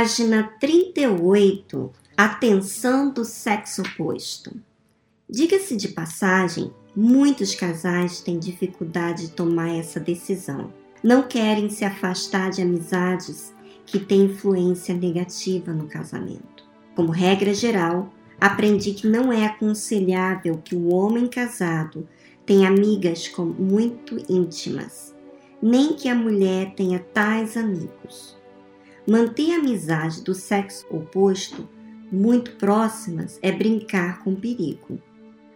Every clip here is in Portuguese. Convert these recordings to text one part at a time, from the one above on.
Página 38. Atenção do sexo oposto. Diga-se de passagem, muitos casais têm dificuldade de tomar essa decisão. Não querem se afastar de amizades que têm influência negativa no casamento. Como regra geral, aprendi que não é aconselhável que o homem casado tenha amigas muito íntimas, nem que a mulher tenha tais amigos. Manter a amizade do sexo oposto muito próximas é brincar com perigo.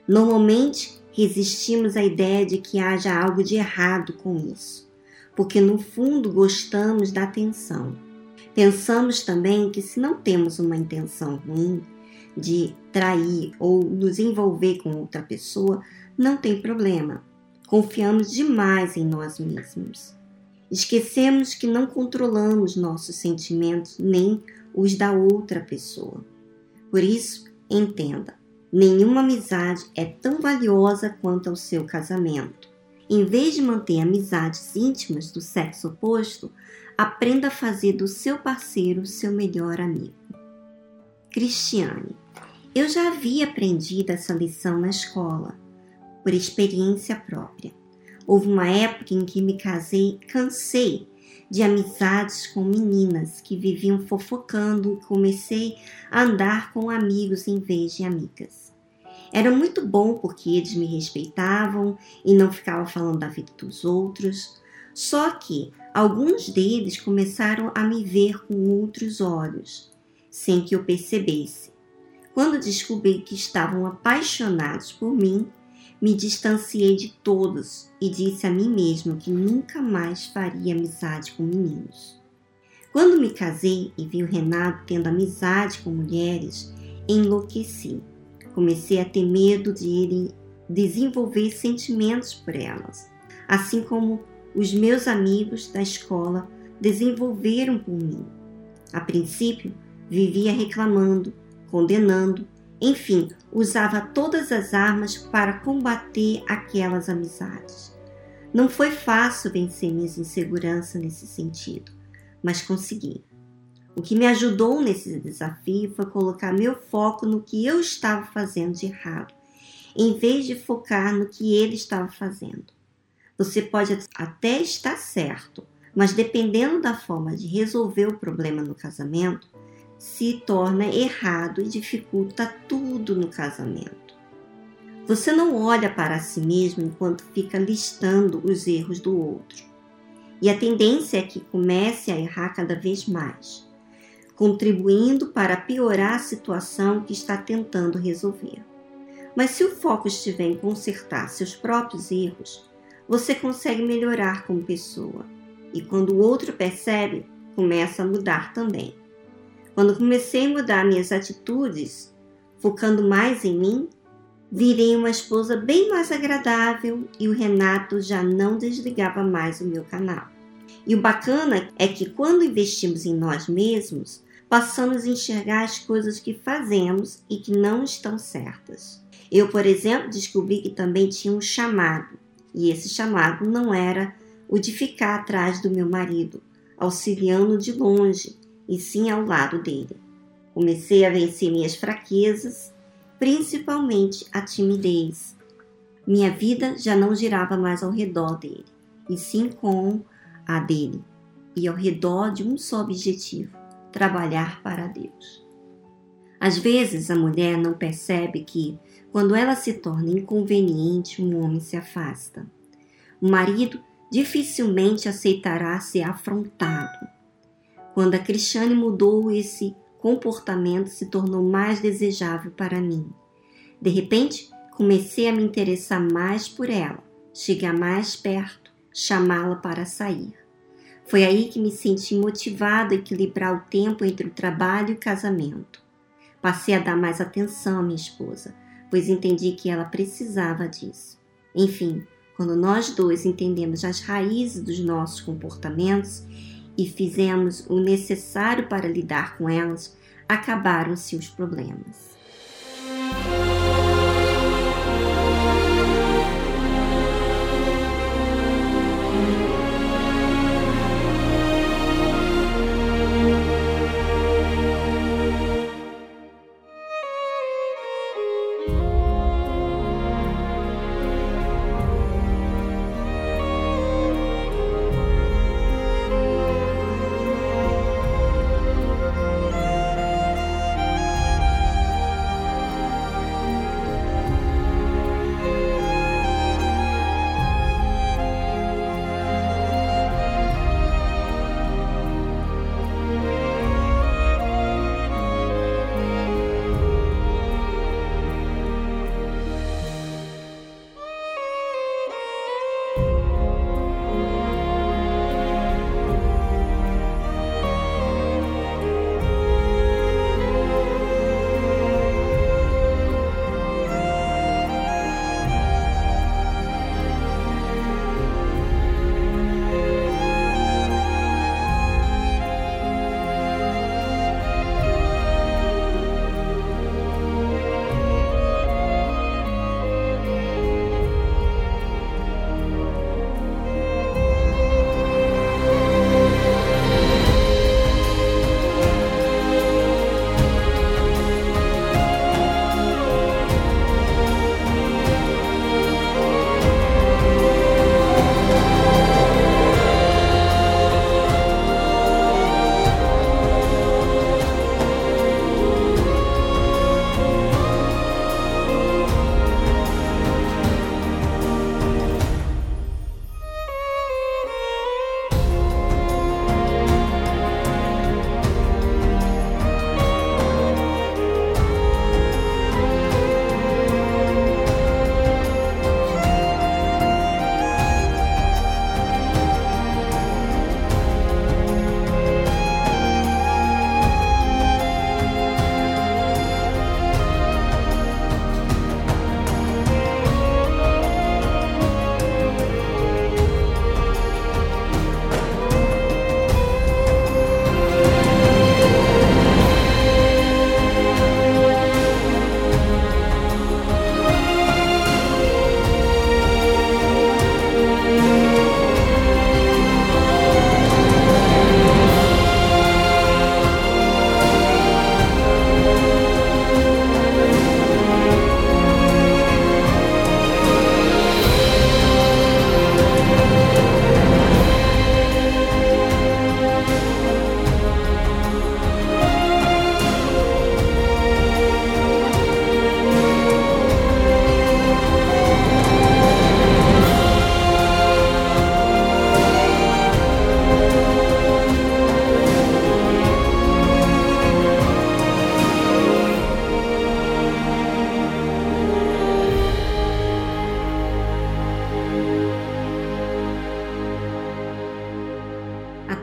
Normalmente, resistimos à ideia de que haja algo de errado com isso, porque no fundo gostamos da atenção. Pensamos também que se não temos uma intenção ruim de trair ou nos envolver com outra pessoa, não tem problema. Confiamos demais em nós mesmos. Esquecemos que não controlamos nossos sentimentos nem os da outra pessoa. Por isso, entenda: nenhuma amizade é tão valiosa quanto o seu casamento. Em vez de manter amizades íntimas do sexo oposto, aprenda a fazer do seu parceiro seu melhor amigo. Cristiane, eu já havia aprendido essa lição na escola, por experiência própria. Houve uma época em que me casei, cansei de amizades com meninas que viviam fofocando e comecei a andar com amigos em vez de amigas. Era muito bom porque eles me respeitavam e não ficavam falando da vida dos outros. Só que alguns deles começaram a me ver com outros olhos, sem que eu percebesse. Quando descobri que estavam apaixonados por mim, me distanciei de todos e disse a mim mesmo que nunca mais faria amizade com meninos. Quando me casei e vi o Renato tendo amizade com mulheres, enlouqueci. Comecei a ter medo de ele desenvolver sentimentos por elas, assim como os meus amigos da escola desenvolveram por mim. A princípio, vivia reclamando, condenando enfim, usava todas as armas para combater aquelas amizades. Não foi fácil vencer minhas inseguranças nesse sentido, mas consegui. O que me ajudou nesse desafio foi colocar meu foco no que eu estava fazendo de errado, em vez de focar no que ele estava fazendo. Você pode até estar certo, mas dependendo da forma de resolver o problema no casamento, se torna errado e dificulta tudo no casamento. Você não olha para si mesmo enquanto fica listando os erros do outro. E a tendência é que comece a errar cada vez mais, contribuindo para piorar a situação que está tentando resolver. Mas se o foco estiver em consertar seus próprios erros, você consegue melhorar como pessoa. E quando o outro percebe, começa a mudar também. Quando comecei a mudar minhas atitudes, focando mais em mim, virei uma esposa bem mais agradável e o Renato já não desligava mais o meu canal. E o bacana é que quando investimos em nós mesmos, passamos a enxergar as coisas que fazemos e que não estão certas. Eu, por exemplo, descobri que também tinha um chamado, e esse chamado não era o de ficar atrás do meu marido, auxiliando de longe, e sim ao lado dele. Comecei a vencer minhas fraquezas, principalmente a timidez. Minha vida já não girava mais ao redor dele, e sim com a dele, e ao redor de um só objetivo: trabalhar para Deus. Às vezes a mulher não percebe que, quando ela se torna inconveniente, um homem se afasta. O marido dificilmente aceitará ser afrontado quando a Cristiane mudou, esse comportamento se tornou mais desejável para mim. De repente, comecei a me interessar mais por ela, chegar mais perto, chamá-la para sair. Foi aí que me senti motivada a equilibrar o tempo entre o trabalho e o casamento. Passei a dar mais atenção à minha esposa, pois entendi que ela precisava disso. Enfim, quando nós dois entendemos as raízes dos nossos comportamentos, e fizemos o necessário para lidar com elas, acabaram-se os problemas.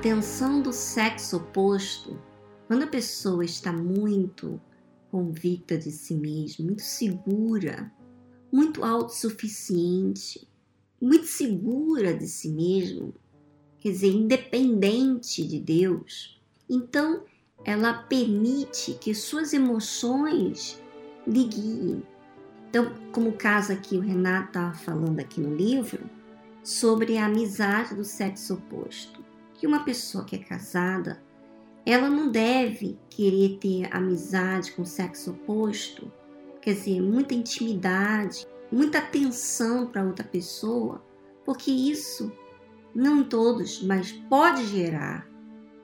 Tensão do sexo oposto, quando a pessoa está muito convicta de si mesma, muito segura, muito autossuficiente, muito segura de si mesma, quer dizer, independente de Deus, então ela permite que suas emoções lhe guiem. Então, como o caso aqui, o Renato estava falando aqui no livro, sobre a amizade do sexo oposto. Que uma pessoa que é casada, ela não deve querer ter amizade com o sexo oposto, quer dizer, muita intimidade, muita atenção para outra pessoa, porque isso, não todos, mas pode gerar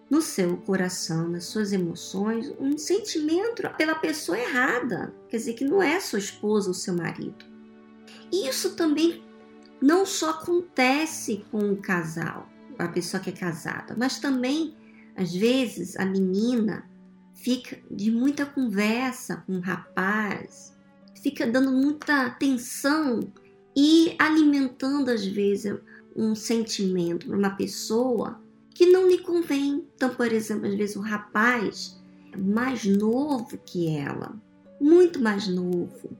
no seu coração, nas suas emoções, um sentimento pela pessoa errada, quer dizer, que não é sua esposa ou seu marido. Isso também não só acontece com o casal, a pessoa que é casada, mas também, às vezes, a menina fica de muita conversa com o rapaz, fica dando muita atenção e alimentando, às vezes, um sentimento para uma pessoa que não lhe convém. Então, por exemplo, às vezes o rapaz é mais novo que ela, muito mais novo.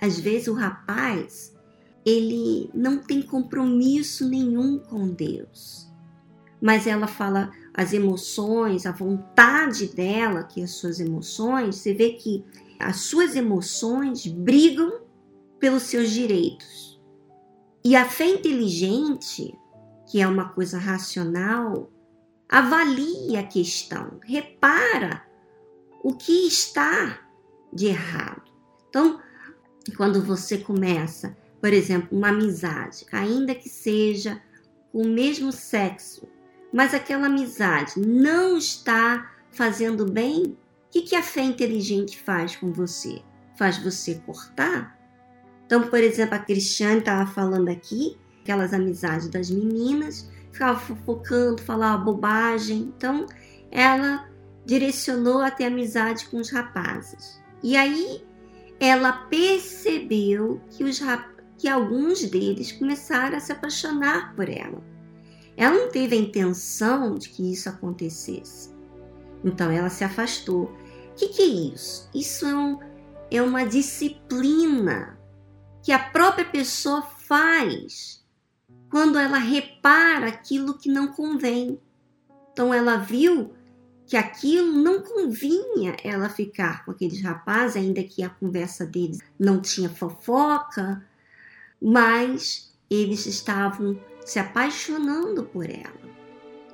Às vezes o rapaz ele não tem compromisso nenhum com Deus. Mas ela fala as emoções, a vontade dela, que as suas emoções, você vê que as suas emoções brigam pelos seus direitos. E a fé inteligente, que é uma coisa racional, avalia a questão, repara o que está de errado. Então, quando você começa por exemplo, uma amizade, ainda que seja o mesmo sexo, mas aquela amizade não está fazendo bem, o que, que a fé inteligente faz com você? Faz você cortar? Então, por exemplo, a Cristiane estava falando aqui, aquelas amizades das meninas, ficava fofocando, falava bobagem. Então, ela direcionou a ter amizade com os rapazes. E aí, ela percebeu que os que alguns deles começaram a se apaixonar por ela. Ela não teve a intenção de que isso acontecesse. Então ela se afastou. O que, que é isso? Isso é, um, é uma disciplina que a própria pessoa faz quando ela repara aquilo que não convém. Então ela viu que aquilo não convinha ela ficar com aqueles rapazes, ainda que a conversa deles não tinha fofoca, mas eles estavam se apaixonando por ela.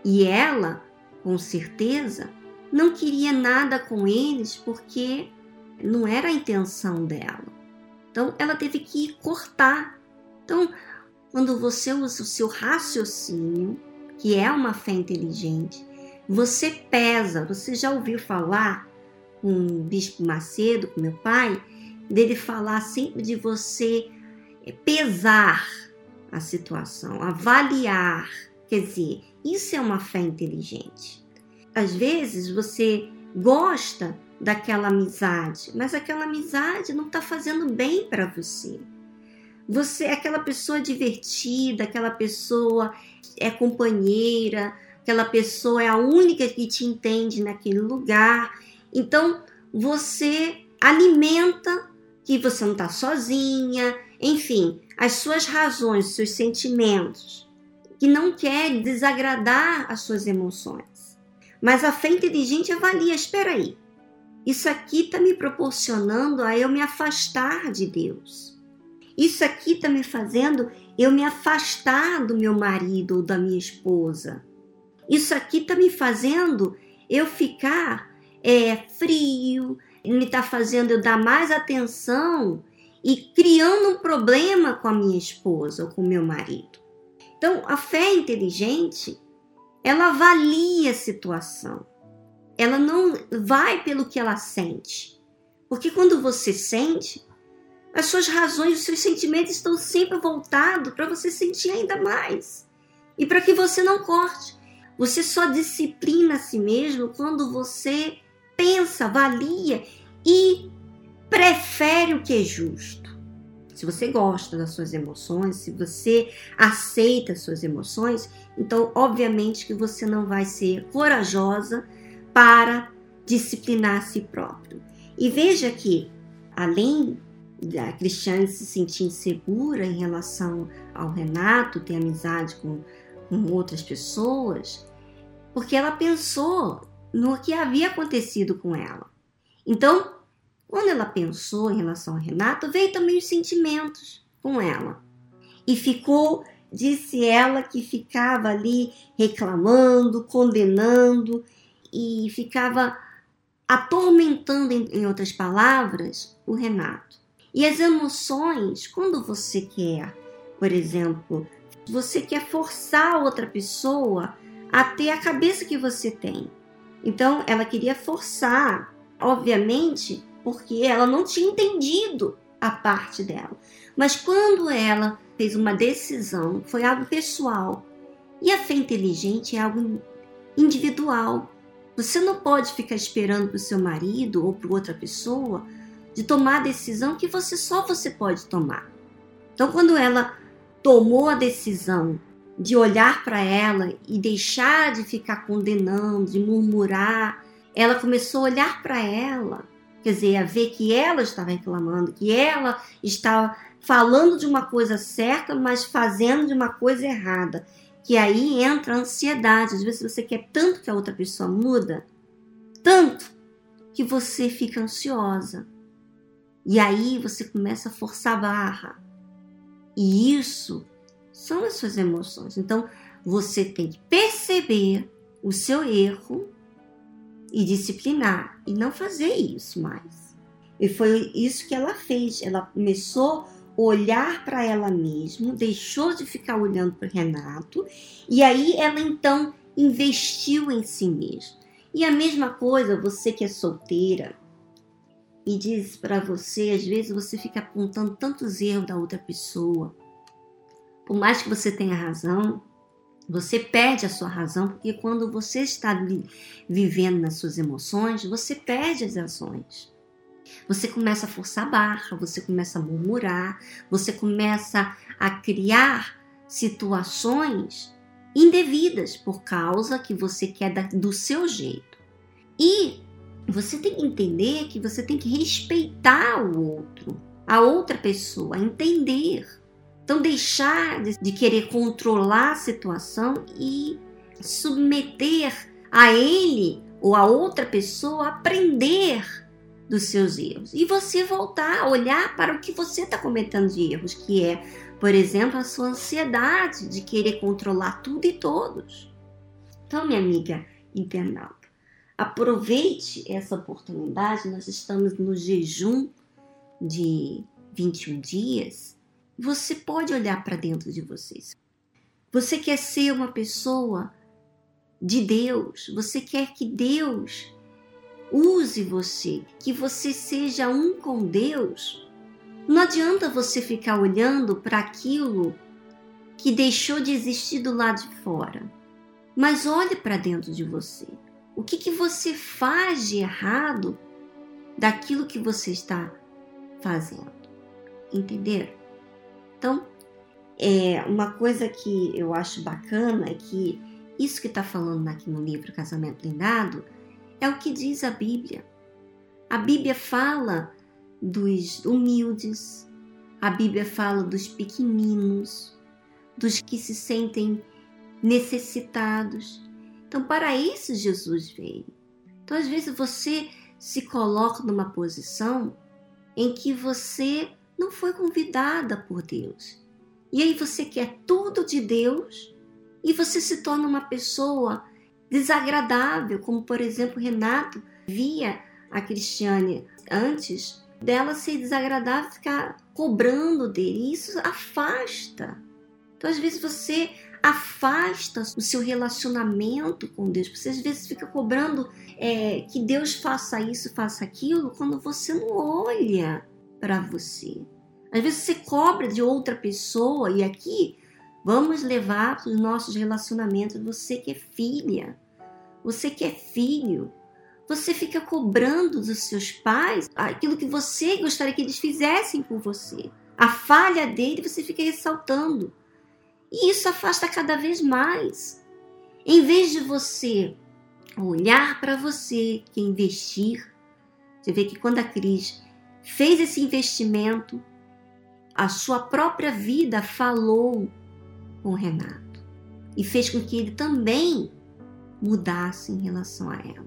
E ela, com certeza, não queria nada com eles porque não era a intenção dela. Então ela teve que cortar. Então, quando você usa o seu raciocínio, que é uma fé inteligente, você pesa. Você já ouviu falar com o Bispo Macedo, com meu pai, dele falar sempre de você é pesar a situação, avaliar. Quer dizer, isso é uma fé inteligente. Às vezes você gosta daquela amizade, mas aquela amizade não está fazendo bem para você. Você é aquela pessoa divertida, aquela pessoa é companheira, aquela pessoa é a única que te entende naquele lugar. Então você alimenta que você não está sozinha, enfim, as suas razões, seus sentimentos, que não quer desagradar as suas emoções. Mas a fé inteligente avalia, espera aí, isso aqui está me proporcionando a eu me afastar de Deus. Isso aqui está me fazendo eu me afastar do meu marido ou da minha esposa. Isso aqui está me fazendo eu ficar é, frio, me está fazendo eu dar mais atenção e criando um problema com a minha esposa ou com meu marido. Então, a fé inteligente, ela avalia a situação. Ela não vai pelo que ela sente. Porque quando você sente, as suas razões, os seus sentimentos estão sempre voltados para você sentir ainda mais. E para que você não corte. Você só disciplina a si mesmo quando você pensa, avalia e prefere o que é justo. se você gosta das suas emoções, se você aceita as suas emoções, então obviamente que você não vai ser corajosa para disciplinar a si próprio. E veja que, além da Cristiane se sentir insegura em relação ao Renato, ter amizade com, com outras pessoas, porque ela pensou no que havia acontecido com ela. Então, quando ela pensou em relação ao Renato, veio também os sentimentos com ela. E ficou, disse ela, que ficava ali reclamando, condenando e ficava atormentando, em outras palavras, o Renato. E as emoções, quando você quer, por exemplo, você quer forçar outra pessoa a ter a cabeça que você tem. Então, ela queria forçar, obviamente, porque ela não tinha entendido a parte dela. Mas quando ela fez uma decisão, foi algo pessoal. E a fé inteligente é algo individual. Você não pode ficar esperando para o seu marido ou para outra pessoa de tomar a decisão que você só você pode tomar. Então, quando ela tomou a decisão de olhar para ela e deixar de ficar condenando, de murmurar, ela começou a olhar para ela, quer dizer, a ver que ela estava reclamando, que ela estava falando de uma coisa certa, mas fazendo de uma coisa errada que aí entra a ansiedade. Às vezes você quer tanto que a outra pessoa muda, tanto que você fica ansiosa. E aí você começa a forçar a barra. E isso são as suas emoções. Então você tem que perceber o seu erro e disciplinar e não fazer isso mais. E foi isso que ela fez. Ela começou olhar para ela mesma, deixou de ficar olhando para Renato e aí ela então investiu em si mesma. E a mesma coisa, você que é solteira e diz para você, às vezes você fica apontando tantos erros da outra pessoa. Por mais que você tenha razão, você perde a sua razão, porque quando você está vivendo nas suas emoções, você perde as ações. Você começa a forçar a barra, você começa a murmurar, você começa a criar situações indevidas por causa que você quer do seu jeito. E você tem que entender que você tem que respeitar o outro, a outra pessoa, entender. Então, deixar de querer controlar a situação e submeter a ele ou a outra pessoa aprender dos seus erros e você voltar a olhar para o que você está cometendo de erros, que é, por exemplo, a sua ansiedade de querer controlar tudo e todos. Então, minha amiga internauta, aproveite essa oportunidade. Nós estamos no jejum de 21 dias. Você pode olhar para dentro de vocês. Você quer ser uma pessoa de Deus, você quer que Deus use você, que você seja um com Deus. Não adianta você ficar olhando para aquilo que deixou de existir do lado de fora. Mas olhe para dentro de você. O que, que você faz de errado daquilo que você está fazendo? Entender? Então, é uma coisa que eu acho bacana é que isso que está falando aqui no livro Casamento Blindado é o que diz a Bíblia. A Bíblia fala dos humildes, a Bíblia fala dos pequeninos, dos que se sentem necessitados. Então, para isso Jesus veio. Então, às vezes você se coloca numa posição em que você não foi convidada por Deus. E aí você quer tudo de Deus e você se torna uma pessoa desagradável, como por exemplo Renato via a Cristiane antes dela ser desagradável, ficar cobrando dele. E isso afasta. Então, às vezes, você afasta o seu relacionamento com Deus. Você às vezes fica cobrando é, que Deus faça isso, faça aquilo, quando você não olha para você. Às vezes você cobra de outra pessoa, e aqui vamos levar para os nossos relacionamentos. Você que é filha, você que é filho, você fica cobrando dos seus pais aquilo que você gostaria que eles fizessem por você. a falha dele, você fica ressaltando. E isso afasta cada vez mais. Em vez de você olhar para você, que investir, você vê que quando a Cris fez esse investimento, a sua própria vida falou com o Renato e fez com que ele também mudasse em relação a ela.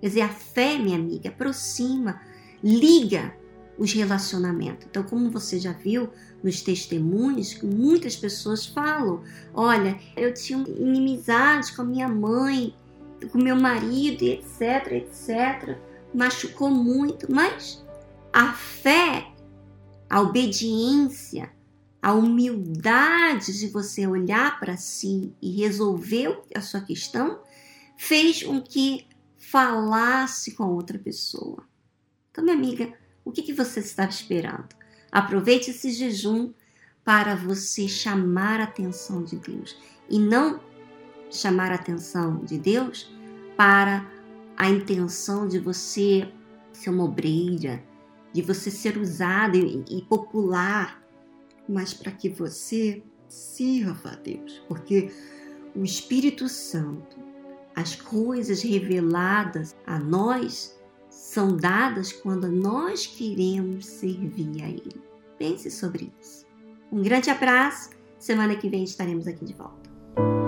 Quer dizer, a fé, minha amiga, aproxima, liga os relacionamentos. Então, como você já viu nos testemunhos, que muitas pessoas falam: olha, eu tinha inimizade com a minha mãe, com meu marido, etc, etc, machucou muito, mas a fé, a obediência, a humildade de você olhar para si e resolver a sua questão fez com que falasse com outra pessoa. Então, minha amiga, o que, que você estava esperando? Aproveite esse jejum para você chamar a atenção de Deus e não chamar a atenção de Deus para a intenção de você ser uma obreira, de você ser usado e, popular, mas para que você sirva a Deus, porque o Espírito Santo, as coisas reveladas a nós, são dadas quando nós queremos servir a Ele. Pense sobre isso. Um grande abraço. Semana que vem estaremos aqui de volta.